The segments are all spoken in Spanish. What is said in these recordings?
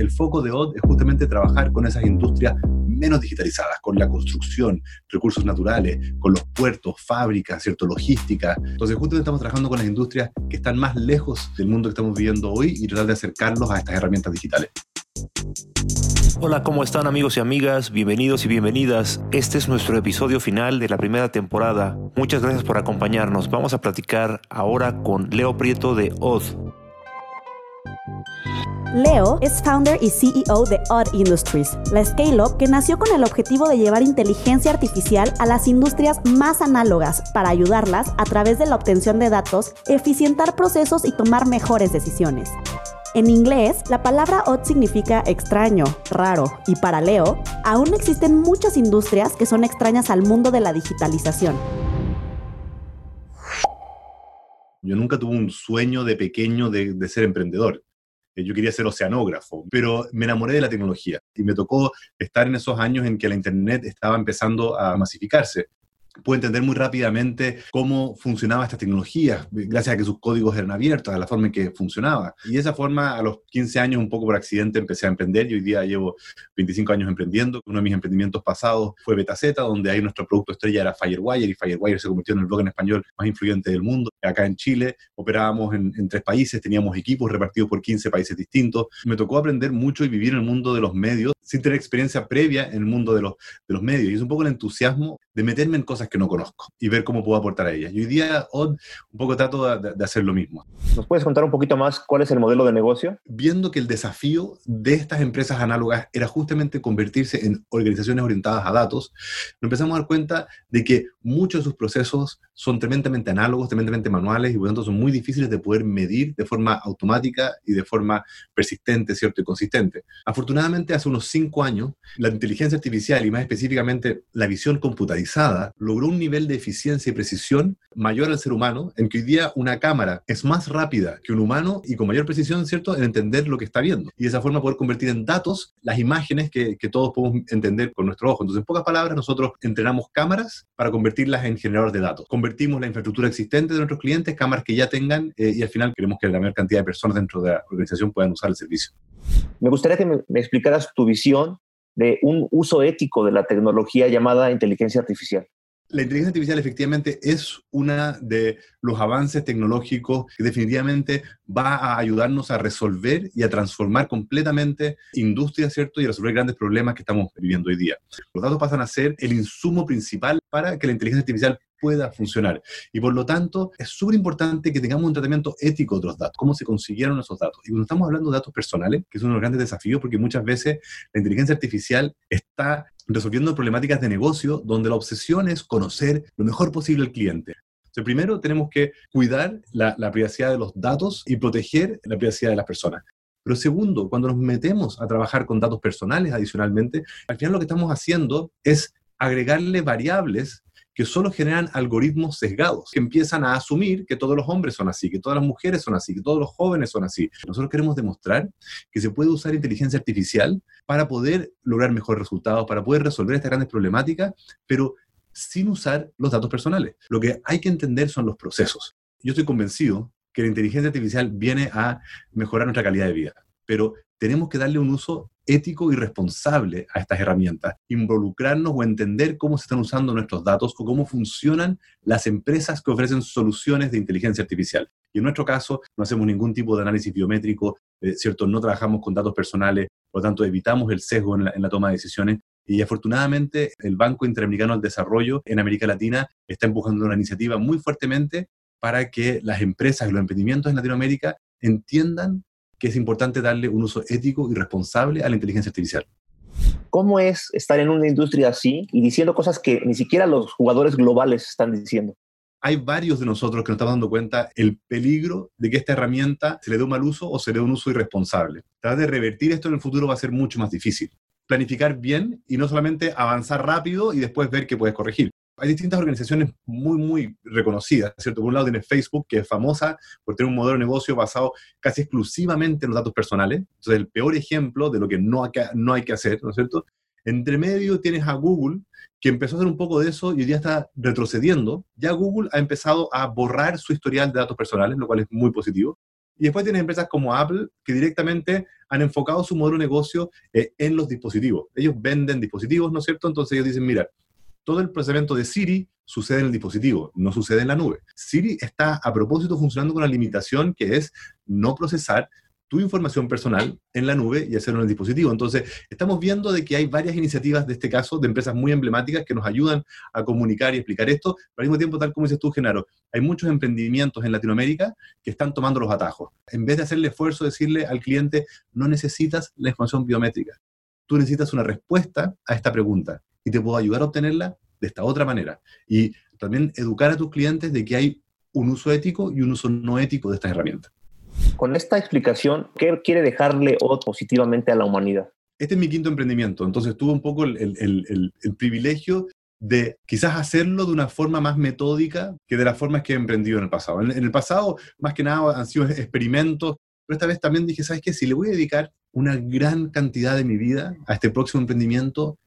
el foco de OD es justamente trabajar con esas industrias menos digitalizadas, con la construcción, recursos naturales, con los puertos, fábricas, ¿cierto? logística. Entonces, justamente estamos trabajando con las industrias que están más lejos del mundo que estamos viviendo hoy y tratar de acercarlos a estas herramientas digitales. Hola, ¿cómo están amigos y amigas? Bienvenidos y bienvenidas. Este es nuestro episodio final de la primera temporada. Muchas gracias por acompañarnos. Vamos a platicar ahora con Leo Prieto de Odd. Leo es founder y CEO de Odd Industries, la scale-up que nació con el objetivo de llevar inteligencia artificial a las industrias más análogas para ayudarlas a través de la obtención de datos, eficientar procesos y tomar mejores decisiones. En inglés, la palabra odd significa extraño, raro, y para Leo, aún existen muchas industrias que son extrañas al mundo de la digitalización. Yo nunca tuve un sueño de pequeño de, de ser emprendedor. Eh, yo quería ser oceanógrafo, pero me enamoré de la tecnología y me tocó estar en esos años en que la Internet estaba empezando a masificarse pude entender muy rápidamente cómo funcionaba esta tecnología, gracias a que sus códigos eran abiertos, a la forma en que funcionaba. Y de esa forma, a los 15 años, un poco por accidente, empecé a emprender y hoy día llevo 25 años emprendiendo. Uno de mis emprendimientos pasados fue BetaZ, donde ahí nuestro producto estrella era Firewire y Firewire se convirtió en el blog en español más influyente del mundo. Acá en Chile operábamos en, en tres países, teníamos equipos repartidos por 15 países distintos. Me tocó aprender mucho y vivir en el mundo de los medios sin tener experiencia previa en el mundo de los, de los medios. Y es un poco el entusiasmo de meterme en cosas que no conozco y ver cómo puedo aportar a ellas. Y hoy día, Odd, un poco trato de, hacer lo mismo. ¿Nos puedes contar un poquito más cuál es el modelo de negocio? Viendo que el desafío de estas empresas análogas era justamente convertirse en organizaciones orientadas a datos, nos empezamos a dar cuenta de que muchos de sus procesos son tremendamente análogos, tremendamente manuales y por lo tanto son muy difíciles de poder medir de forma automática y de forma persistente, ¿cierto? Y consistente. Afortunadamente, hace unos cinco años, la inteligencia artificial y más específicamente la visión computarizada logró un nivel de eficiencia y precisión mayor al ser humano, en que hoy día una cámara es más rápida que un humano y con mayor precisión, ¿cierto?, en entender lo que está viendo. Y de esa forma poder convertir en datos las imágenes que, todos podemos entender con nuestro ojo. Entonces, en pocas palabras, nosotros entrenamos cámaras para convertirlas en generadores de datos. Convertimos la infraestructura existente de nuestros clientes, cámaras que ya tengan, eh, y al final queremos que la mayor cantidad de personas dentro de la organización puedan usar el servicio. Me gustaría que me, me explicaras tu visión de un uso ético de la tecnología llamada inteligencia artificial. La inteligencia artificial efectivamente es uno de los avances tecnológicos que definitivamente va a ayudarnos a resolver y a transformar completamente industrias, ¿cierto? Y a resolver grandes problemas que estamos viviendo hoy día. Los datos pasan a ser el insumo principal para que la inteligencia artificial pueda funcionar. Y por lo tanto, es súper importante que tengamos un tratamiento ético de los datos, cómo se consiguieron esos datos. Y cuando estamos hablando de datos personales, que es uno de los grandes desafíos, porque muchas veces la inteligencia artificial está resolviendo problemáticas de negocio donde la obsesión es conocer lo mejor posible al cliente. Entonces, primero tenemos que cuidar la, la privacidad de los datos y proteger la privacidad de las personas. Pero segundo, cuando nos metemos a trabajar con datos personales adicionalmente, al final lo que estamos haciendo es agregarle variables que solo generan algoritmos sesgados, que empiezan a asumir que todos los hombres son así, que todas las mujeres son así, que todos los jóvenes son así. Nosotros queremos demostrar que se puede usar inteligencia artificial para poder lograr mejores resultados, para poder resolver estas grandes problemáticas, pero sin usar los datos personales. Lo que hay que entender son los procesos. Yo estoy convencido que la inteligencia artificial viene a mejorar nuestra calidad de vida, pero tenemos que darle un uso ético y responsable a estas herramientas, involucrarnos o entender cómo se están usando nuestros datos o cómo funcionan las empresas que ofrecen soluciones de inteligencia artificial. Y en nuestro caso, no hacemos ningún tipo de análisis biométrico, eh, ¿cierto? No trabajamos con datos personales, por lo tanto, evitamos el sesgo en la, toma de decisiones y afortunadamente el Banco Interamericano del Desarrollo en América Latina está empujando una iniciativa muy fuertemente para que las empresas y los emprendimientos en Latinoamérica entiendan que es importante darle un uso ético y responsable a la inteligencia artificial. ¿Cómo es estar en una industria así y diciendo cosas que ni siquiera los jugadores globales están diciendo? Hay varios de nosotros que nos estamos dando cuenta el peligro de que esta herramienta se le dé un mal uso o se le dé un uso irresponsable. Tratar de revertir esto en el futuro va a ser mucho más difícil. Planificar bien y no solamente avanzar rápido y después ver qué puedes corregir hay distintas organizaciones muy, muy reconocidas, ¿cierto? Por un lado tienes Facebook, que es famosa por tener un modelo de negocio basado casi exclusivamente en los datos personales. Entonces, el peor ejemplo de lo que no hay que, no hay que hacer, ¿no es cierto? Entre medio tienes a Google, que empezó a hacer un poco de eso y hoy día está retrocediendo. Ya Google ha empezado a borrar su historial de datos personales, lo cual es muy positivo. Y después tienes empresas como Apple que directamente han enfocado su modelo de negocio eh, en los dispositivos. Ellos venden dispositivos, ¿no es cierto? Entonces ellos dicen, mira, todo el procesamiento de Siri sucede en el dispositivo, no sucede en la nube. Siri está a propósito funcionando con una limitación que es no procesar tu información personal en la nube y hacerlo en el dispositivo. Entonces, estamos viendo de que hay varias iniciativas de este caso, de empresas muy emblemáticas que nos ayudan a comunicar y explicar esto, pero al mismo tiempo, tal como dices tú, Genaro, hay muchos emprendimientos en Latinoamérica que están tomando los atajos. En vez de hacerle esfuerzo, decirle al cliente, no necesitas la información biométrica, tú necesitas una respuesta a esta pregunta y te puedo ayudar a obtenerla de esta otra manera. Y también educar a tus clientes de que hay un uso ético y un uso no ético de estas herramientas. Con esta explicación, ¿qué quiere dejarle OT positivamente a la humanidad? Este es mi quinto emprendimiento, entonces tuve un poco el, privilegio de quizás hacerlo de una forma más metódica que de las formas que he emprendido en el pasado. En, el pasado, más que nada, han sido experimentos, pero esta vez también dije, ¿sabes qué? Si le voy a dedicar una gran cantidad de mi vida a este próximo emprendimiento,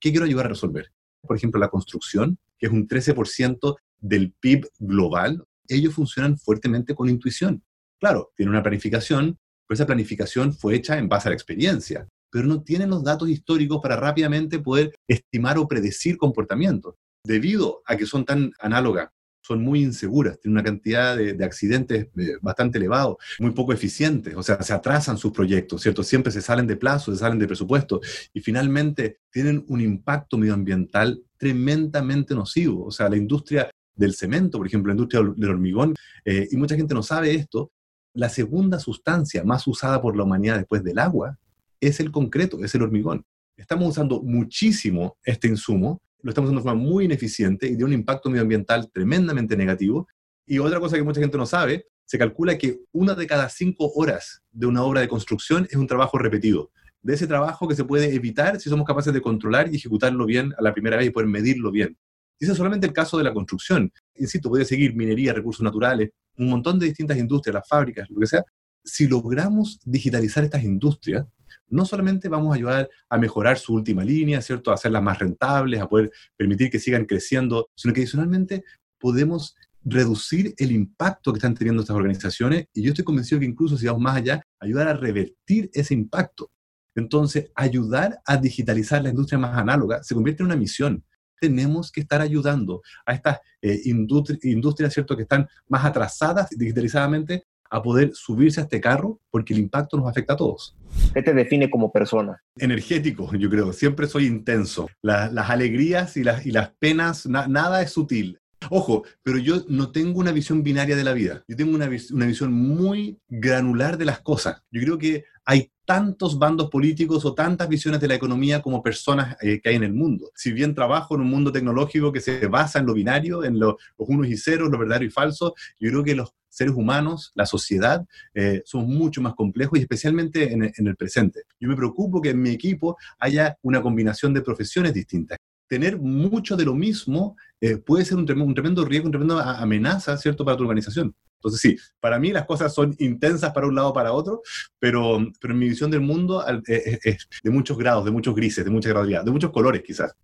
¿qué quiero ayudar a resolver? Por ejemplo, la construcción, que es un 13% del PIB global, ellos funcionan fuertemente con intuición. Claro, tiene una planificación, pero esa planificación fue hecha en base a la experiencia, pero no tienen los datos históricos para rápidamente poder estimar o predecir comportamientos. Debido a que son tan análogas, son muy inseguras, tienen una cantidad de, accidentes eh, bastante elevados, muy poco eficientes, o sea, se atrasan sus proyectos, ¿cierto? Siempre se salen de plazo, se salen de presupuesto y finalmente tienen un impacto medioambiental tremendamente nocivo. O sea, la industria del cemento, por ejemplo, la industria del hormigón, eh, y mucha gente no sabe esto, la segunda sustancia más usada por la humanidad después del agua es el concreto, es el hormigón. Estamos usando muchísimo este insumo, lo estamos usando de forma muy ineficiente y tiene un impacto medioambiental tremendamente negativo. Y otra cosa que mucha gente no sabe, se calcula que una de cada cinco horas de una obra de construcción es un trabajo repetido. De ese trabajo que se puede evitar si somos capaces de controlar y ejecutarlo bien a la primera vez y poder medirlo bien. Y ese es solamente el caso de la construcción. Insisto, puede seguir minería, recursos naturales, un montón de distintas industrias, las fábricas, lo que sea. Si logramos digitalizar estas industrias, no solamente vamos a ayudar a mejorar su última línea, ¿cierto? A hacerlas más rentables, a poder permitir que sigan creciendo, sino que adicionalmente podemos reducir el impacto que están teniendo estas organizaciones y yo estoy convencido que incluso si vamos más allá, ayudar a revertir ese impacto. Entonces, ayudar a digitalizar la industria más análoga se convierte en una misión tenemos que estar ayudando a estas eh, industrias, ¿cierto?, que están más atrasadas digitalizadamente a poder subirse a este carro porque el impacto nos afecta a todos. ¿Qué te define como persona? Energético, yo creo. Siempre soy intenso. las alegrías y las, y las penas, nada es sutil. Ojo, pero yo no tengo una visión binaria de la vida. Yo tengo una, una visión muy granular de las cosas. Yo creo que hay tantos bandos políticos o tantas visiones de la economía como personas eh, que hay en el mundo. Si bien trabajo en un mundo tecnológico que se basa en lo binario, en los unos y ceros, lo verdadero y falso, yo creo que los seres humanos, la sociedad, eh, son mucho más complejos y especialmente en, el presente. Yo me preocupo que en mi equipo haya una combinación de profesiones distintas tener mucho de lo mismo eh, puede ser un tremendo, riesgo, una tremenda amenaza, ¿cierto?, para tu organización. Entonces, sí, para mí las cosas son intensas para un lado o para otro, pero, pero mi visión del mundo es, de muchos grados, de muchos grises, de mucha gradualidad, de muchos colores quizás.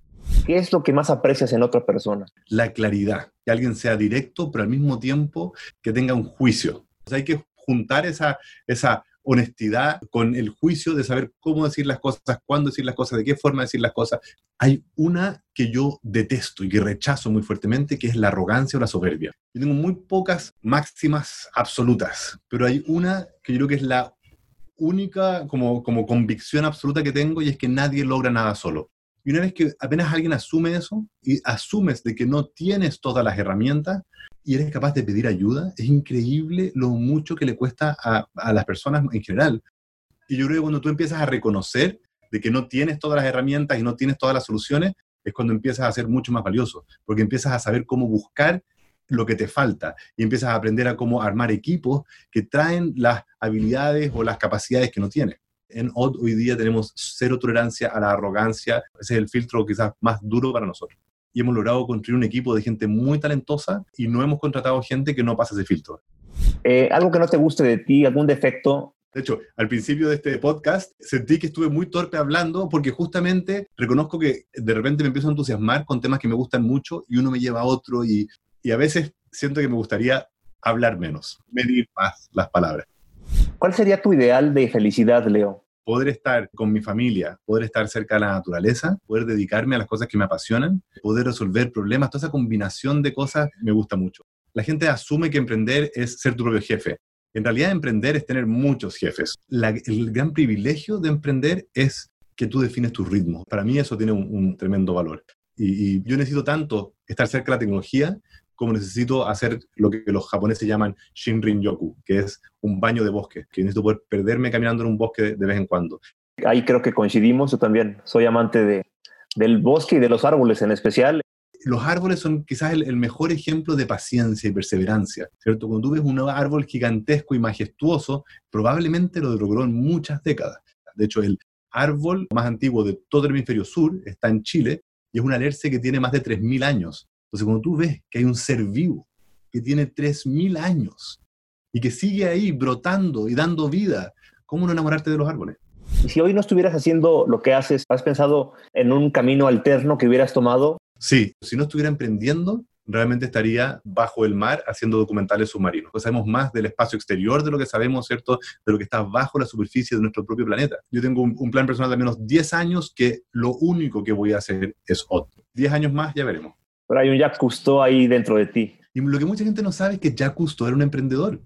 ¿Qué es lo que más aprecias en otra persona? La claridad, que alguien sea directo, pero al mismo tiempo que tenga un juicio. Hay que juntar esa, honestidad, con el juicio de saber cómo decir las cosas, cuándo decir las cosas, de qué forma decir las cosas. Hay una que yo detesto y que rechazo muy fuertemente, que es la arrogancia o la soberbia. Yo tengo muy pocas máximas absolutas, pero hay una que yo creo que es la única como convicción absoluta que tengo y es que nadie logra nada solo. Y una vez que apenas alguien asume eso y asumes de que no tienes todas las herramientas, y eres capaz de pedir ayuda, es increíble lo mucho que le cuesta a, a, las personas en general. Y yo creo que cuando tú empiezas a reconocer de que no tienes todas las herramientas y no tienes todas las soluciones, es cuando empiezas a ser mucho más valioso, porque empiezas a saber cómo buscar lo que te falta y empiezas a aprender a cómo armar equipos que traen las habilidades o las capacidades que no tienes. En OD hoy día tenemos cero tolerancia a la arrogancia, ese es el filtro quizás más duro para nosotros y hemos logrado construir un equipo de gente muy talentosa y no hemos contratado gente que no pasa ese filtro. Eh, ¿Algo que no te guste de ti, algún defecto? De hecho, al principio de este podcast sentí que estuve muy torpe hablando porque justamente reconozco que de repente me empiezo a entusiasmar con temas que me gustan mucho y uno me lleva a otro y, y a veces siento que me gustaría hablar menos, medir más las palabras. ¿Cuál sería tu ideal de felicidad, Leo? Poder estar con mi familia, poder estar cerca de la naturaleza, poder dedicarme a las cosas que me apasionan, poder resolver problemas, toda esa combinación de cosas me gusta mucho. La gente asume que emprender es ser tu propio jefe. En realidad, emprender es tener muchos jefes. el gran privilegio de emprender es que tú defines tu ritmo. Para mí eso tiene un, tremendo valor. Y, yo necesito tanto estar cerca de la tecnología como necesito hacer lo que los japoneses llaman Shinrin-yoku, que es un baño de bosque, que necesito poder perderme caminando en un bosque de, vez en cuando. Ahí creo que coincidimos, yo también soy amante de, del bosque y de los árboles en especial los árboles son quizás el, mejor ejemplo de paciencia y perseverancia, ¿cierto? Cuando tú ves un árbol gigantesco y majestuoso, probablemente lo logró en muchas décadas. De hecho, el árbol más antiguo de todo el hemisferio sur está en Chile y es un alerce que tiene más de 3.000 años. Entonces, cuando tú ves que hay un ser vivo que tiene 3.000 años y que sigue ahí brotando y dando vida, ¿cómo no enamorarte de los árboles? Y si hoy no estuvieras haciendo lo que haces, ¿has pensado en un camino alterno que hubieras tomado Sí, si no estuviera emprendiendo, realmente estaría bajo el mar haciendo documentales submarinos. sabemos más del espacio exterior de lo que sabemos, ¿cierto? De lo que está bajo la superficie de nuestro propio planeta. Yo tengo un, plan personal de menos 10 años que lo único que voy a hacer es otro. 10 años más, ya veremos. Pero hay un Jacques Cousteau ahí dentro de ti. Y lo que mucha gente no sabe es que Jacques Cousteau era un emprendedor.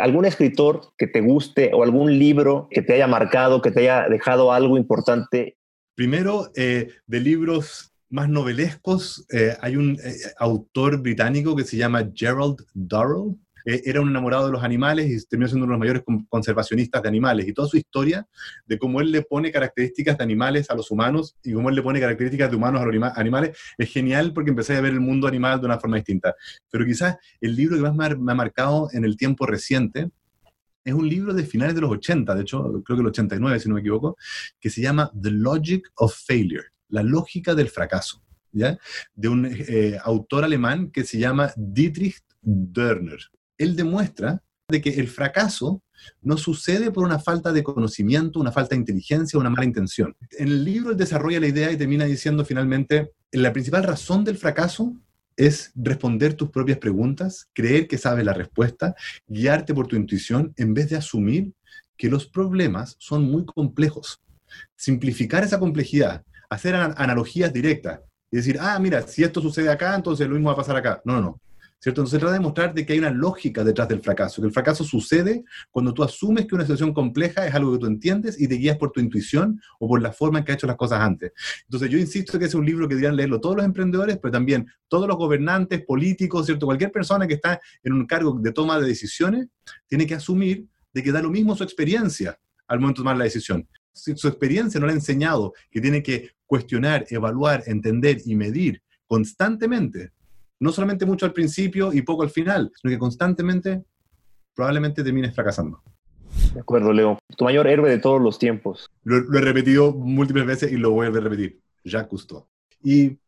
¿Algún escritor que te guste o algún libro que te haya marcado, que te haya dejado algo importante? Primero, eh, de libros más novelescos, eh, hay un eh, autor británico que se llama Gerald Durrell. Eh, era un enamorado de los animales y terminó siendo uno de los mayores conservacionistas de animales. Y toda su historia de cómo él le pone características de animales a los humanos y cómo él le pone características de humanos a los animales es genial porque empecé a ver el mundo animal de una forma distinta. Pero quizás el libro que más me ha, ha marcado en el tiempo reciente es un libro de finales de los 80, de hecho, creo que el 89, si no me equivoco, que se llama The Logic of Failure la lógica del fracaso, ¿ya? De un eh, autor alemán que se llama Dietrich Dörner. Él demuestra de que el fracaso no sucede por una falta de conocimiento, una falta de inteligencia, una mala intención. En el libro él desarrolla la idea y termina diciendo finalmente, la principal razón del fracaso es responder tus propias preguntas, creer que sabes la respuesta, guiarte por tu intuición en vez de asumir que los problemas son muy complejos. Simplificar esa complejidad hacer analogías directas y decir, ah, mira, si esto sucede acá, entonces lo mismo va a pasar acá. No, no, no. ¿Cierto? Entonces se trata de demostrar de que hay una lógica detrás del fracaso, que el fracaso sucede cuando tú asumes que una situación compleja es algo que tú entiendes y te guías por tu intuición o por la forma en que has hecho las cosas antes. Entonces yo insisto que es un libro que deberían leerlo todos los emprendedores, pero también todos los gobernantes, políticos, ¿cierto? Cualquier persona que está en un cargo de toma de decisiones tiene que asumir de que da lo mismo su experiencia al momento de tomar la decisión si su experiencia no le ha enseñado que tiene que cuestionar, evaluar, entender y medir constantemente, no solamente mucho al principio y poco al final, sino que constantemente probablemente termines fracasando. De acuerdo, Leo. Tu mayor héroe de todos los tiempos. Lo, he repetido múltiples veces y lo voy a repetir. Jacques Cousteau. Y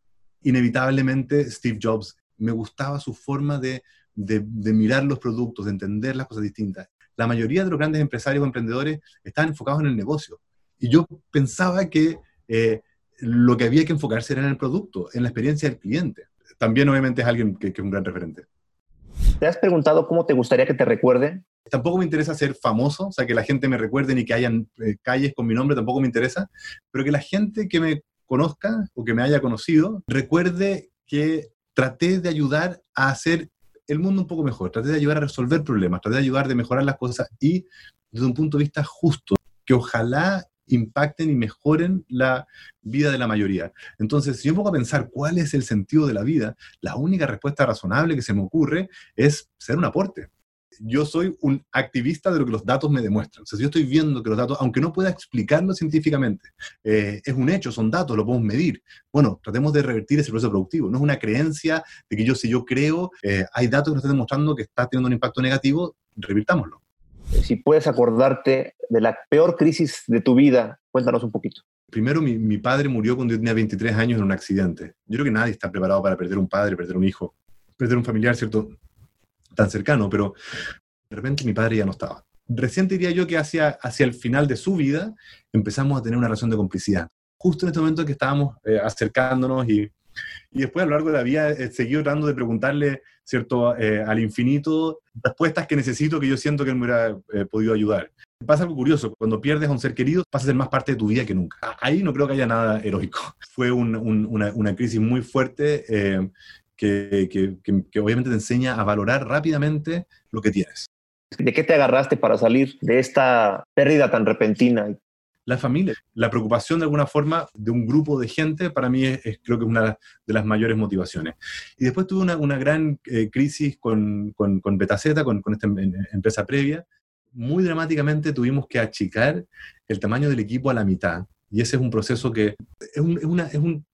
inevitablemente Steve Jobs, me gustaba su forma de, de, de mirar los productos, de entender las cosas distintas. La mayoría de los grandes empresarios o emprendedores están enfocados en el negocio y yo pensaba que eh, lo que había que enfocarse era en el producto, en la experiencia del cliente. También obviamente es alguien que, es un gran referente. ¿Te has preguntado cómo te gustaría que te recuerden? Tampoco me interesa ser famoso, o sea, que la gente me recuerde ni que hayan eh, calles con mi nombre, tampoco me interesa, pero que la gente que me conozca o que me haya conocido recuerde que traté de ayudar a hacer el mundo un poco mejor, traté de ayudar a resolver problemas, traté de ayudar de mejorar las cosas y desde un punto de vista justo, que ojalá impacten y mejoren la vida de la mayoría. Entonces, si yo pongo a pensar cuál es el sentido de la vida, la única respuesta razonable que se me ocurre es ser un aporte. Yo soy un activista de lo que los datos me demuestran. O sea, si yo estoy viendo que los datos, aunque no pueda explicarlo científicamente, eh, es un hecho, son datos, lo podemos medir. Bueno, tratemos de revertir ese proceso productivo. No es una creencia de que yo, si yo creo, eh, hay datos que nos están demostrando que está teniendo un impacto negativo, revirtámoslo si puedes acordarte de la peor crisis de tu vida, cuéntanos un poquito. Primero, mi, padre murió cuando yo tenía 23 años en un accidente. Yo creo que nadie está preparado para perder un padre, perder un hijo, perder un familiar, ¿cierto? Tan cercano, pero de repente mi padre ya no estaba. Recién diría yo que hacia, hacia el final de su vida empezamos a tener una relación de complicidad. Justo en este momento que estábamos eh, acercándonos y Y después a lo largo de la vida he seguido tratando de preguntarle, ¿cierto?, eh, al infinito respuestas que necesito que yo siento que él me hubiera eh, podido ayudar. Pasa algo curioso, cuando pierdes a un ser querido, pasa a ser más parte de tu vida que nunca. Ahí no creo que haya nada heroico. Fue una, crisis muy fuerte eh, que, que, que obviamente te enseña a valorar rápidamente lo que tienes. ¿De qué te agarraste para salir de esta pérdida tan repentina? La familia, la preocupación de alguna forma de un grupo de gente, para mí es, creo que es una de las mayores motivaciones. Y después tuve una, una gran eh, crisis con, con, con Betaceta, con, con esta em, empresa previa. Muy dramáticamente tuvimos que achicar el tamaño del equipo a la mitad. Y ese es un proceso que es un, es una, es un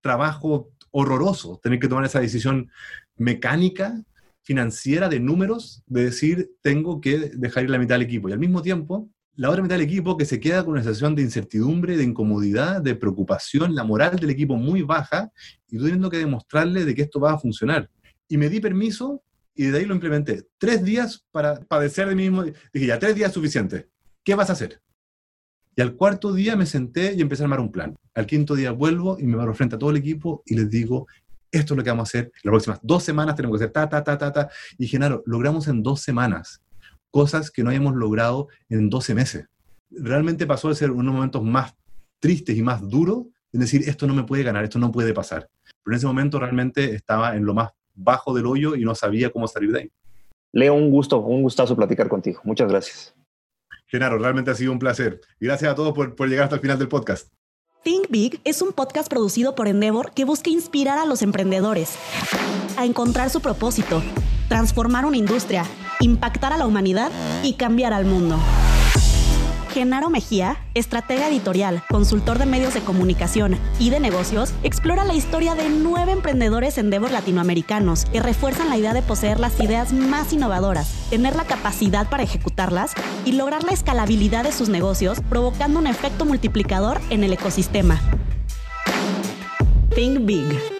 trabajo horroroso, tener que tomar esa decisión mecánica financiera de números de decir, tengo que dejar ir la mitad del equipo. Y al mismo tiempo, la otra mitad del equipo que se queda con una sensación de incertidumbre, de incomodidad, de preocupación, la moral del equipo muy baja, y teniendo que demostrarle de que esto va a funcionar. Y me di permiso y de ahí lo implementé. Tres días para padecer de mí mismo. Dije, ya, tres días es suficiente. ¿Qué vas a hacer? Y al cuarto día me senté y empecé a armar un plan. Al quinto día vuelvo y me paro frente a todo el equipo y les digo, esto es lo que vamos a hacer, las próximas dos semanas tenemos que hacer ta, ta, ta, ta, ta. Y Genaro, logramos en dos semanas cosas que no habíamos logrado en 12 meses. Realmente pasó de ser unos momentos más tristes y más duros, en decir, esto no me puede ganar, esto no puede pasar. Pero en ese momento realmente estaba en lo más bajo del hoyo y no sabía cómo salir de ahí. Leo, un gusto, un gustazo platicar contigo. Muchas gracias. Genaro, realmente ha sido un placer. Y gracias a todos por, por llegar hasta el final del podcast. Think Big es un podcast producido por Endeavor que busca inspirar a los emprendedores a encontrar su propósito, transformar una industria, impactar a la humanidad y cambiar al mundo. Genaro Mejía, estratega editorial, consultor de medios de comunicación y de negocios, explora la historia de nueve emprendedores Endeavor latinoamericanos que refuerzan la idea de poseer las ideas más innovadoras, tener la capacidad para ejecutarlas y lograr la escalabilidad de sus negocios, provocando un efecto multiplicador en el ecosistema. Think Big.